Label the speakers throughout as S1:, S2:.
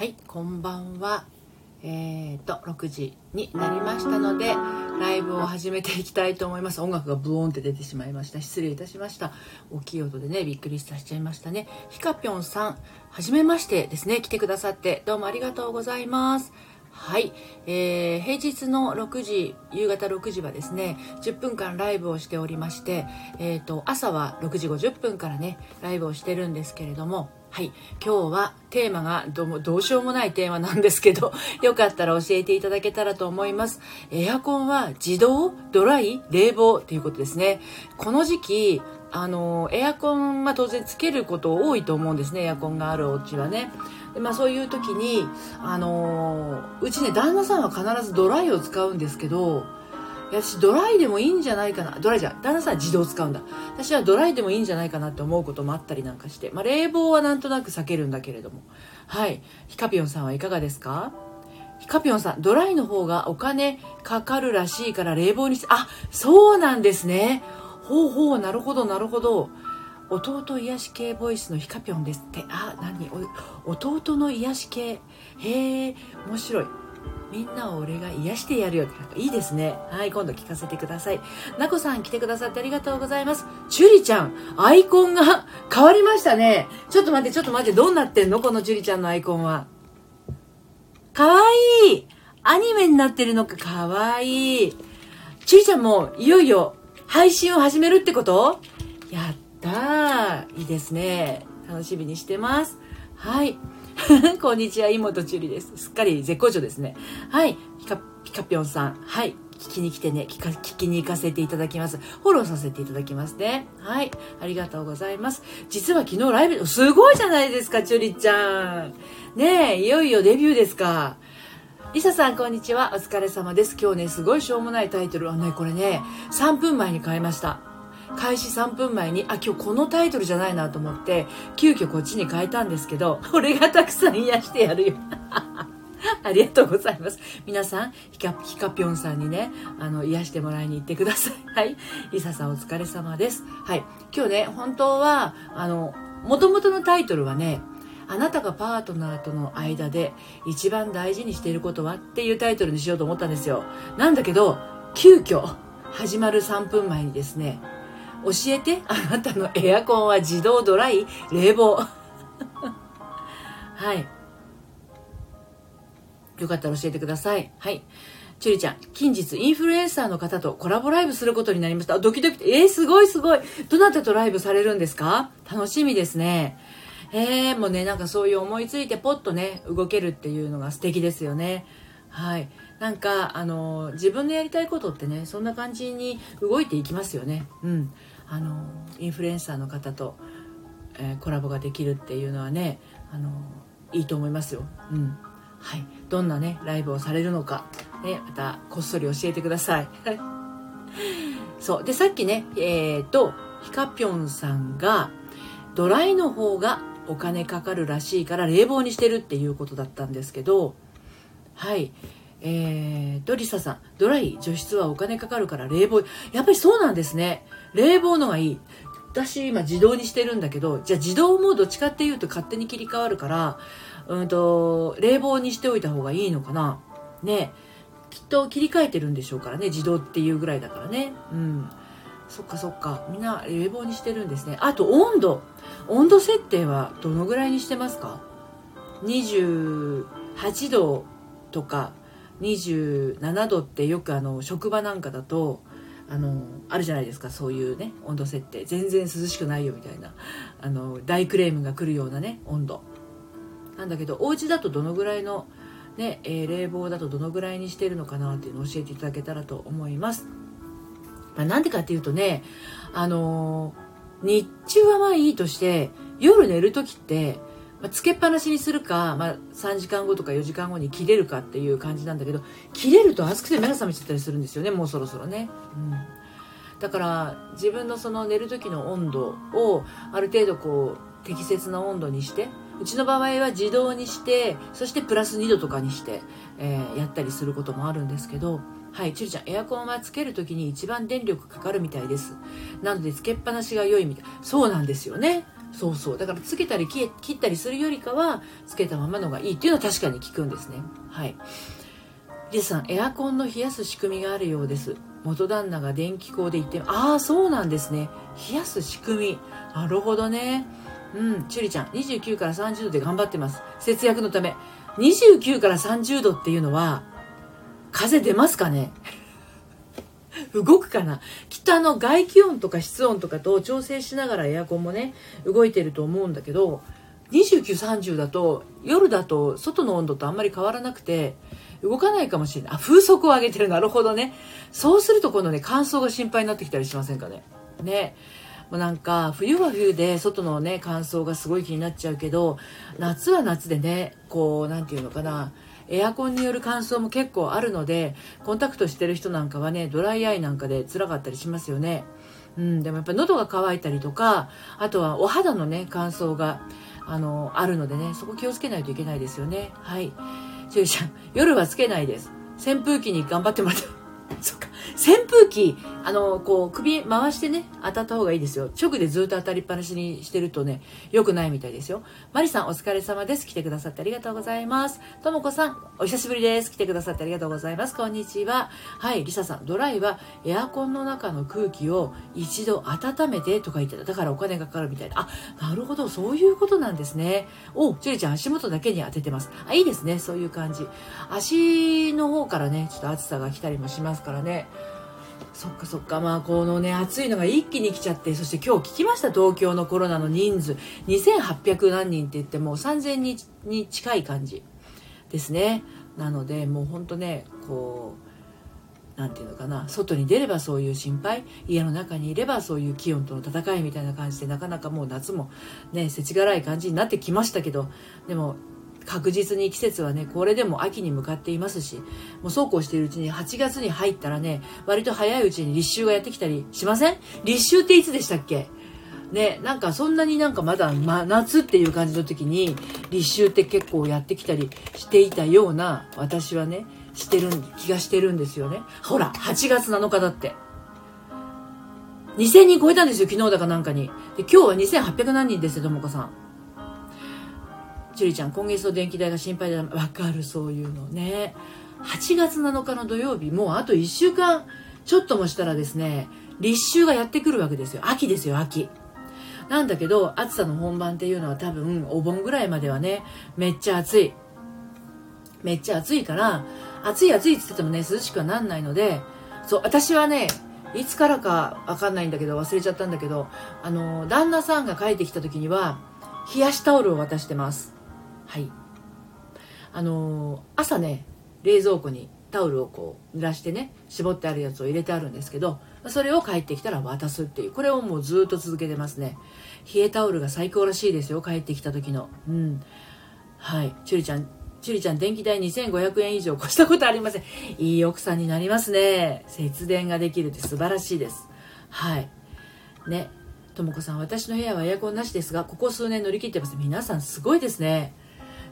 S1: はいこんばんは。えーと6時になりましたのでライブを始めていきたいと思います。音楽がブーンって出てしまいました。失礼いたしました。大きい音でねびっくりさせちゃいましたね。ひかぴょんさんはじめましてですね。来てくださってどうもありがとうございます。はい、えー、平日の6時夕方6時はですね10分間ライブをしておりまして、えーと、朝は6時50分からねライブをしてるんですけれどもはい。今日はテーマがどうどうしようもないテーマなんですけど よかったら教えていただけたらと思います。エアコンは自動ドライ冷房ということですね。この時期あのエアコン、まあ、当然つけること多いと思うんですね。エアコンがあるお家はね。で、まあ、そういう時に、あのうちね旦那さんは必ずドライを使うんですけど私ドライでもいいんじゃないかな。ドライじゃ旦那さんは自動使うんだ。私はドライでもいいんじゃないかなって思うこともあったりなんかして、まあ、冷房はなんとなく避けるんだけれども。はい。ヒカピョンさんはいかがですか？ヒカピョンさんドライの方がお金かかるらしいから冷房にしてあそうなんですね。ほうほうなるほどなるほど。弟癒し系ボイスのヒカピョンですって。あ何？弟の癒し系？へえ面白い。みんなを俺が癒してやるよ。っていいですね。はい今度聞かせてください。なこさん来てくださってありがとうございます。チュリちゃんアイコンが変わりましたね。ちょっと待ってちょっと待ってどうなってんの？このチュリちゃんのアイコンは。かわいい。アニメになってるのか。かわいい。チュリちゃんもいよいよ配信を始めるってこと？やったー。いいですね。楽しみにしてます。はい。こんにちは妹ちゅりです。すっかり絶好調ですね。はい。ピカピカぴょんさん。はい。聞きに来てね。聞か聞きに行かせていただきます。フォローさせていただきますね。はい。ありがとうございます。実は昨日ライブすごいじゃないですかちゅりちゃん。ねえいよいよデビューですか。リサさん、こんにちは。お疲れ様です。今日ね、すごいしょうもないタイトル。はね、これね、3分前に変えました。開始3分前に、あ、今日このタイトルじゃないなと思って、急遽こっちに変えたんですけど、俺がたくさん癒してやるよ。ありがとうございます。皆さん、ヒカ、ヒカピョンさんにね、あの、癒してもらいに行ってください。はい。リサさんお疲れ様です。はい。今日ね、本当は、あの、元々のタイトルはね、あなたがパートナーとの間で一番大事にしていることはっていうタイトルにしようと思ったんですよ。なんだけど、急遽始まる3分前にですね、教えてあなたのエアコンは自動ドライ冷房。はい。よかったら教えてください。はい。チュリちゃん、近日インフルエンサーの方とコラボライブすることになりました。ドキドキ、えー、すごいすごい。どなたとライブされるんですか？楽しみですね。えー、もうねなんかそういう思いついてポッとね動けるっていうのが素敵ですよねはいなんかあの自分のやりたいことってねそんな感じに動いていきますよねうんあのインフルエンサーの方と、えー、コラボができるっていうのはねあのいいと思いますよ。うん。はい。どんなねライブをされるのかねまたこっそり教えてください。そう。でさっきねえっ、ー、とヒカピョンさんがドライの方がお金かかるらしいから冷房にしてるっていうことだったんですけどはい。えー、ドリサさん。ドライ除湿はお金かかるから冷房。やっぱりそうなんですね。冷房のがいい。私今自動にしてるんだけどじゃあ自動もどっちかっていうと勝手に切り替わるからうんと冷房にしておいた方がいいのかな。ね。きっと切り替えてるんでしょうからね。自動っていうぐらいだからね。うん。そっかそっか。みんな冷房にしてるんですね。あと温度。温度設定はどのぐらいにしてますか？28度とか27度ってよくあの職場なんかだとあのあるじゃないですかそういうね温度設定全然涼しくないよみたいなあの大クレームが来るようなね温度なんだけどお家だとどのぐらいのね、えー、冷房だとどのぐらいにしてるのかなっていうのを教えていただけたらと思います。まあ、なんでかっていうとね、あの、日中はまあいいとして、夜寝る時って、まあ、つけっぱなしにするか、まあ、3時間後とか4時間後に切れるかっていう感じなんだけど、切れると暑くて目が覚めちゃったりするんですよね、もうそろそろね。うん。だから自分のその寝る時の温度をある程度こう適切な温度にしてうちの場合は自動にしてそしてプラス2度とかにして、えー、やったりすることもあるんですけどはいちゅりちゃんエアコンはつける時に一番電力かかるみたいです。なのでつけっぱなしが良いみたい。そうなんですよね。そうそう。だからつけたり切ったりするよりかはつけたままのがいいっていうのは確かに効くんですね。はい。リさんエアコンの冷やす仕組みがあるようです。元旦那が電気工で言ってああそうなんですね。冷やす仕組み。なるほどね。うん。チュリちゃん29から30度で頑張ってます。節約のため。29から30度っていうのは風出ますかね？動くかな。きっとあの外気温とか室温とかと調整しながらエアコンもね動いてると思うんだけど2930だと夜だと外の温度とあんまり変わらなくて動かないかもしれない。あ風速を上げてる。なるほどね。そうすると今度ね乾燥が心配になってきたりしませんかね。ね。もうなんか冬は冬で外のね乾燥がすごい気になっちゃうけど夏は夏でねこう何て言うのかな。エアコンによる乾燥も結構あるのでコンタクトしてる人なんかはねドライアイなんかで辛かったりしますよね。うん、でもやっぱ喉が渇いたりとかあとはお肌のね乾燥があのあるのでねそこ気をつけないといけないですよね。はい。しゅうちゃん夜はつけないです。扇風機に頑張ってもらって。そっか。扇風機あのこう首回してね当たった方がいいですよ。直でずっと当たりっぱなしにしてるとね良くないみたいですよ。マリさんお疲れ様です。来てくださってありがとうございます。ともこさんお久しぶりです。来てくださってありがとうございます。こんにちは。はいリサさんドライはエアコンの中の空気を一度温めてとか言ってた。だからお金がかかるみたいな。あなるほど。そういうことなんですね。おジュリちゃん足元だけに当ててます。あいいですね。そういう感じ。足の方からねちょっと暑さが来たりもしますからね。そっかそっか。まあこのね暑いのが一気に来ちゃってそして今日聞きました東京のコロナの人数。2800何人って言ってもう3000人に近い感じですね。なのでもうほんとねこう何て言うのかな。外に出ればそういう心配。家の中にいればそういう気温との戦いみたいな感じでなかなかもう夏もね世知辛い感じになってきましたけどでも確実に季節はねこれでも秋に向かっていますしもうそうこうしているうちに8月に入ったらね割と早いうちに立秋がやってきたりしません？立秋っていつでしたっけ？ね、なんかそんなになんかまだ、ま、夏っていう感じの時に立秋って結構やってきたりしていたような私はねしてる気がしてるんですよね。ほら8月7日だって。2000人超えたんですよ昨日だかなんかに。で今日は2800何人ですよともこさん。樹里ちゃん今月の電気代が心配だ。わかるそういうのね。8月7日の土曜日もうあと1週間ちょっともしたらですね立秋がやってくるわけですよ。秋ですよ秋。なんだけど暑さの本番っていうのは多分お盆ぐらいまではねめっちゃ暑い。めっちゃ暑いから暑い暑いって言っててもね涼しくはなんないのでそう私はねいつからかわかんないんだけど忘れちゃったんだけどあの旦那さんが帰ってきた時には冷やしタオルを渡してます。はい。あのー、朝ね冷蔵庫にタオルをこう濡らしてね絞ってあるやつを入れてあるんですけどそれを帰ってきたら渡すっていう。これをもうずっと続けてますね。冷えタオルが最高らしいですよ帰ってきた時の。うん。はい。ちゅりちゃんちゅりちゃん電気代2500円以上越したことありません。いい奥さんになりますね。節電ができるって素晴らしいです。はい。ね。ともこさん私の部屋はエアコンなしですがここ数年乗り切ってます。皆さんすごいですね。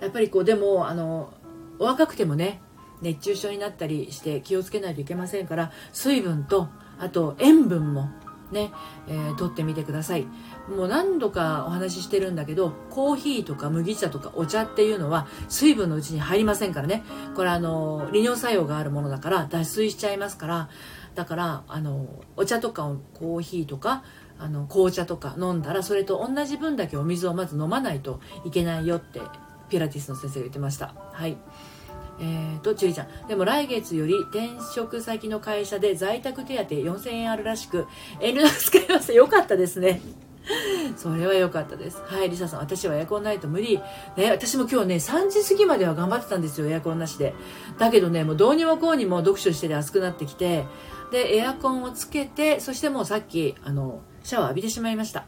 S1: やっぱりこうでもあのお若くてもね熱中症になったりして気をつけないといけませんから水分とあと塩分もね、えー、取ってみてください。もう何度かお話ししてるんだけどコーヒーとか麦茶とかお茶っていうのは水分のうちに入りませんからね。これあの利尿作用があるものだから脱水しちゃいますからだからあのお茶とかコーヒーとかあの紅茶とか飲んだらそれと同じ分だけお水をまず飲まないといけないよってピラティスの先生が言ってましたはいえーと、ちゅりちゃん。でも来月より転職先の会社で在宅手当4000円あるらしく、遠慮なく使います。よかったですね。それは良かったです。はい、リサさん、私はエアコンないと無理。ね、私も今日ね、3時過ぎまでは頑張ってたんですよ、エアコンなしで。だけどね、もうどうにもこうにも読書してて暑くなってきて、で、エアコンをつけて、そしてもうさっき、あの、シャワー浴びてしまいました。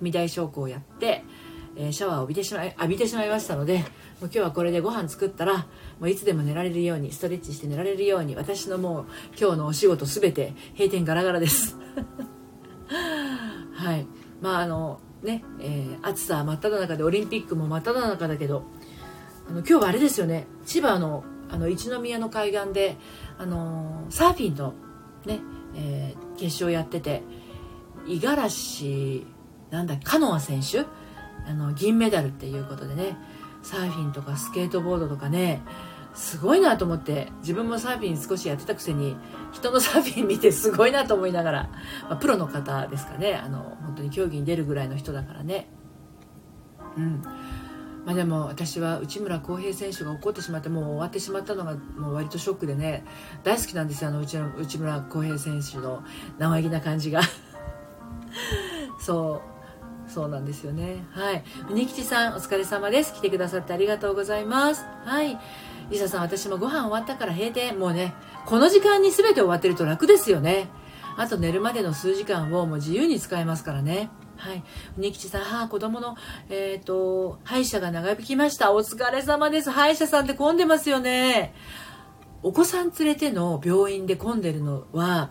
S1: 踏み台昇降をやって、えー、シャワーを浴びてしまい浴びてしまいましたのでもう今日はこれでご飯作ったらもういつでも寝られるようにストレッチして寝られるように私のもう今日のお仕事すべて閉店ガラガラです。はい。まああのね、えー、暑さ真っ只中でオリンピックも真っ只中だけどあの今日はあれですよね。千葉のあの一宮の海岸であのサーフィンのね、えー、決勝やってて五十嵐なんだカノア選手あの銀メダルっていうことでねサーフィンとかスケートボードとかねすごいなと思って自分もサーフィン少しやってたくせに人のサーフィン見てすごいなと思いながら、まあ、プロの方ですかねあの本当に競技に出るぐらいの人だからね。うん。まあ、でも私は内村航平選手が怒ってしまってもう終わってしまったのがもう割とショックでね大好きなんですよあの内内村航平選手の生意気な感じが。そう。そうなんですよねはい国吉さんお疲れ様です来てくださってありがとうございますはいリサさん私もご飯終わったから閉店もうねこの時間に全て終わってると楽ですよねあと寝るまでの数時間をもう自由に使えますからねはい。国吉さん、はあ、子供の、えっ、ー、と、歯医者が長引きました。お疲れ様です。歯医者さんって混んでますよね。お子さん連れての病院で混んでるのは、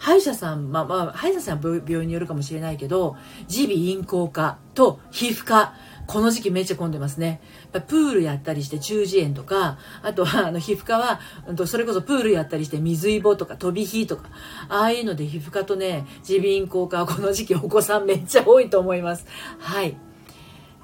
S1: 歯医者さん、まあまあ、歯医者さんは病院によるかもしれないけど、耳鼻咽喉科と皮膚科、この時期めっちゃ混んでますね。プールやったりして中耳炎とか、あとはあの皮膚科は、それこそプールやったりして水イボとか飛び火とか、ああいうので皮膚科とね、耳鼻咽喉科はこの時期お子さんめっちゃ多いと思います。はい。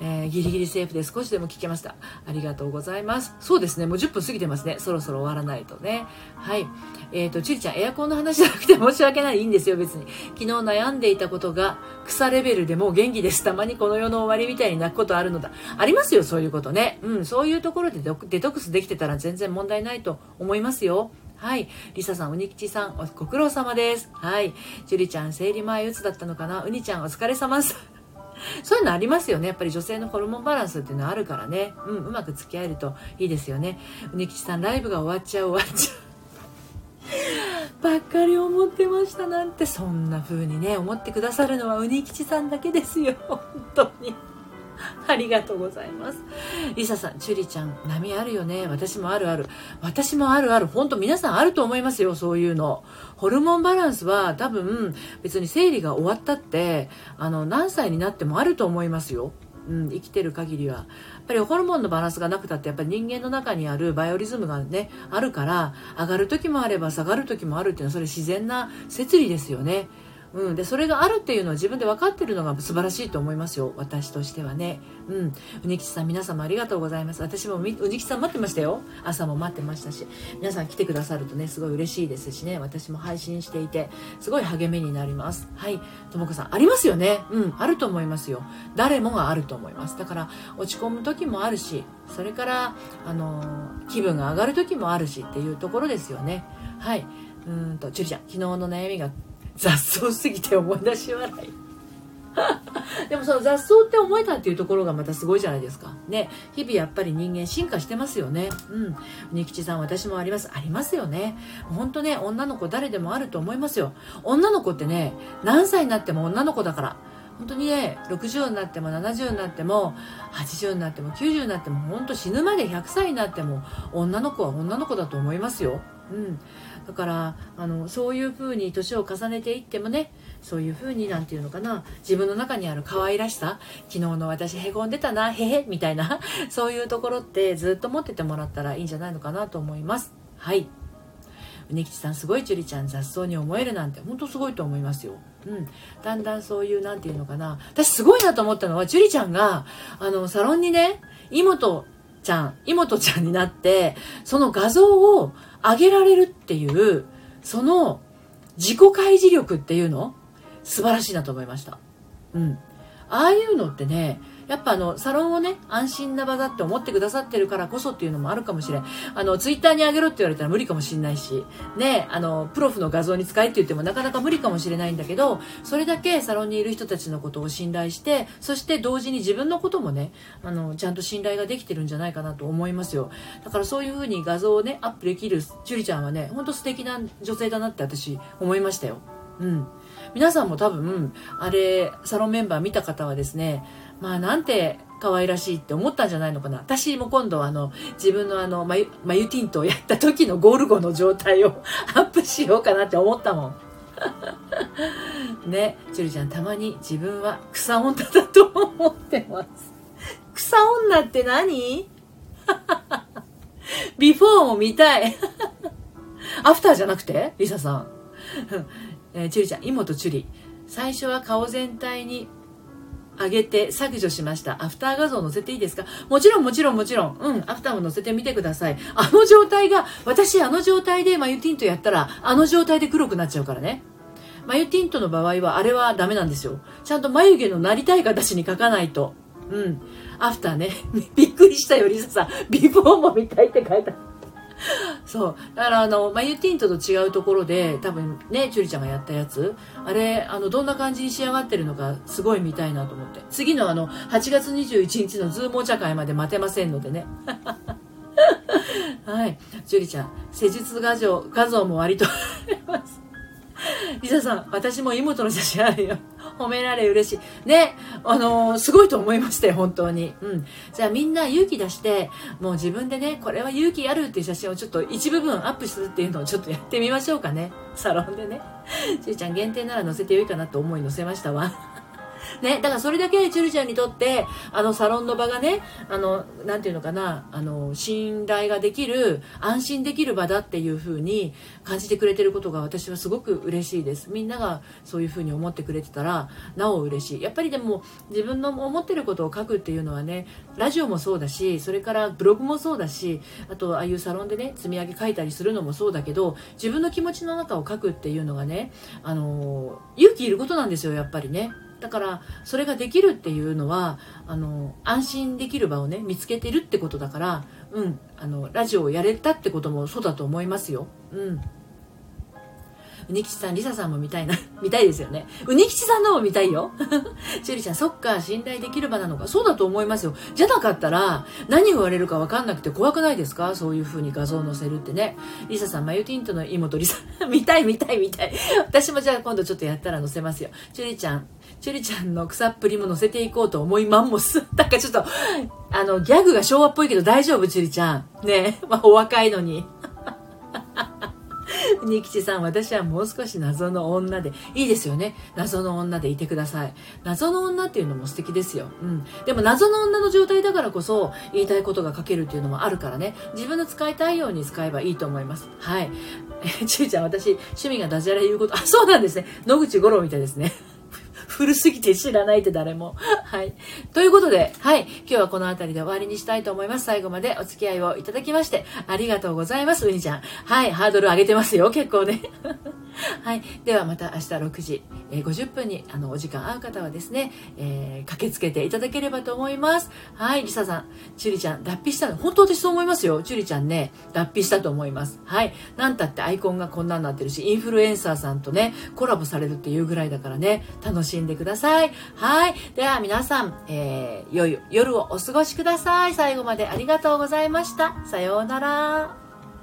S1: えー、ギリギリセーフで少しでも聞けました。ありがとうございます。そうですね、もう10分過ぎてますね。そろそろ終わらないとね。はい。えっ、ー、と、ちりちゃん、エアコンの話じゃなくて申し訳ない。いいんですよ、別に。昨日悩んでいたことが草レベルでもう元気です。たまにこの世の終わりみたいに泣くことあるのだ。ありますよ、そういうことね。うん、そういうところでデトックスできてたら全然問題ないと思いますよ。はい。リサさん、うにきちさん、ご苦労様です。はい。ジュリちゃん、生理前うつだったのかな？うにちゃん、お疲れ様です。そういうのありますよね。やっぱり女性のホルモンバランスっていうのはあるからね。うん、うまく付き合えるといいですよね。うにきちさん、ライブが終わっちゃう終わっちゃう。ばっかり思ってましたなんてそんな風にね思ってくださるのはうにきちさんだけですよ本当に ありがとうございます。リサさん、チュリちゃん、波あるよね。私もあるある。私もあるある。本当皆さんあると思いますよ、そういうの。ホルモンバランスは多分、別に生理が終わったって、あの、何歳になってもあると思いますよ。うん、生きてる限りは。やっぱりホルモンのバランスがなくたって、やっぱり人間の中にあるバイオリズムがね、あるから、上がる時もあれば下がる時もあるっていうのは、それ自然な摂理ですよね。うん、でそれがあるっていうのは自分で分かってるのが素晴らしいと思いますよ。私としてはね。うん。うにきちさん皆様ありがとうございます。私もうにきちさん待ってましたよ。朝も待ってましたし。皆さん来てくださるとねすごい嬉しいですしね。私も配信していてすごい励みになります。はい。ともこさんありますよね。うん。あると思いますよ。誰もがあると思います。だから落ち込む時もあるしそれからあの気分が上がる時もあるしっていうところですよね。はい。うんと、ちゅりちゃん、昨日の悩みが雑草すぎて思い出し笑い でもその雑草って思えたっていうところがまたすごいじゃないですか。ね。日々やっぱり人間進化してますよね。うん。仁吉さん私もあります。ありますよね。ほんとね、女の子誰でもあると思いますよ。女の子ってね、何歳になっても女の子だから。本当にね、60になっても70になっても、80になっても90になっても、本当死ぬまで100歳になっても、女の子は女の子だと思いますよ。うん。だからあのそういうふうに年を重ねていってもねそういうふうになんていうのかな自分の中にある可愛らしさ昨日の私へこんでたなへへみたいなそういうところってずっと持っててもらったらいいんじゃないのかなと思います。はい。うねきちさんすごいちゅりちゃん雑草に思えるなんて本当すごいと思いますよ。うん、だんだんそういうなんていうのかな私すごいなと思ったのは樹里ちゃんがあのサロンにね妹ちゃん妹ちゃんになってその画像を上げられるっていう、その自己開示力っていうの？素晴らしいなと思いました。うん。ああいうのってね、やっぱあの、サロンをね、安心な場だって思ってくださってるからこそっていうのもあるかもしれん。あの、ツイッターに上げろって言われたら無理かもしれないし、ね、あの、プロフの画像に使えって言ってもなかなか無理かもしれないんだけど、それだけサロンにいる人たちのことを信頼して、そして同時に自分のこともね、あの、ちゃんと信頼ができてるんじゃないかなと思いますよ。だからそういうふうに画像をね、アップできる樹里ちゃんはね、ほんと素敵な女性だなって私思いましたよ。うん。皆さんも多分、あれ、サロンメンバー見た方はですね、まあなんて可愛らしいって思ったんじゃないのかな。私も今度あの、自分のあの、眉、眉ティントをやった時のゴルゴの状態を アップしようかなって思ったもん。ね、チュリちゃんたまに自分は草女だと思ってます。草女って何？ビフォーも見たい。アフターじゃなくて？リサさん。えー、チュリちゃん、妹チュリ。最初は顔全体に上げて削除しました。アフター画像載せていいですか？もちろんもちろんもちろん。うん、アフターも載せてみてください。あの状態が、私あの状態でマユティントやったら、あの状態で黒くなっちゃうからね。眉ティントの場合はあれはダメなんですよ。ちゃんと眉毛のなりたい形に描かないと。うん。アフターね。びっくりしたよ、リサさん。ビフォーも見たいって書いた。そう。だからあの、眉ティントと違うところで、多分ね、チュリちゃんがやったやつ、あれ、あの、どんな感じに仕上がってるのか、すごい見たいなと思って。次のあの、8月21日のズームお茶会まで待てませんのでね。はい。チュリちゃん、施術画像、画像も割とありますリサさん、私も妹の写真あるよ。褒められ嬉しい。ね、あのー、すごいと思いましたよ、本当に。うん。じゃあみんな勇気出して、もう自分でね、これは勇気あるっていう写真をちょっと一部分アップするっていうのをちょっとやってみましょうかね。サロンでね。ちーちゃん限定なら載せてよいかなと思い載せましたわ。ね、だからそれだけチュルちゃんにとって、あのサロンの場がね、あの、なんていうのかな、あの、信頼ができる、安心できる場だっていうふうに感じてくれてることが私はすごく嬉しいです。みんながそういうふうに思ってくれてたら、なお嬉しい。やっぱりでも、自分の思ってることを書くっていうのはね、ラジオもそうだし、それからブログもそうだし、あと、ああいうサロンでね、積み上げ書いたりするのもそうだけど、自分の気持ちの中を書くっていうのがね、あの、勇気いることなんですよ、やっぱりね。だからそれができるっていうのはあの安心できる場をね見つけてるってことだからうんあのラジオをやれたってこともそうだと思いますよ。うん。うにきちさん、りささんも見たいな。見たいですよね。うにきちさんのも見たいよ。ちゅりちゃん、そっか、信頼できる場なのか。そうだと思いますよ。じゃなかったら、何言われるかわかんなくて怖くないですか？そういう風に画像を載せるってね。りささん、マユティントの妹りさ、見たい見たい見たい。私もじゃあ今度ちょっとやったら載せますよ。ちゅりちゃん、ちゅりちゃんの草っぷりも載せていこうと思いまんもす。なんかちょっと、あの、ギャグが昭和っぽいけど大丈夫？ちゅりちゃん。ねまあ、お若いのに。ニキチさん、私はもう少し謎の女で、いいですよね。謎の女でいてください。謎の女っていうのも素敵ですよ。うん。でも謎の女の状態だからこそ、言いたいことが書けるっていうのもあるからね。自分の使いたいように使えばいいと思います。はい。え、ちーちゃん、私、趣味がダジャレ言うこと、あ、そうなんですね。野口五郎みたいですね。古すぎて知らないって誰も。はい。ということで、はい。今日はこの辺りで終わりにしたいと思います。最後までお付き合いをいただきまして、ありがとうございます、うにちゃん。はい。ハードル上げてますよ、結構ね。はい。ではまた明日6時、え、50分にあのお時間合う方はですね、えー、駆けつけていただければと思います。はい。りささん、ちゅりちゃん、脱皮したの。本当私そう思いますよ。ちゅりちゃんね、脱皮したと思います。はい。なんたってアイコンがこんなになってるし、インフルエンサーさんとね、コラボされるっていうぐらいだからね、楽しんでください。はい。では皆さん、えー、良い夜をお過ごしください。最後までありがとうございました。さようなら。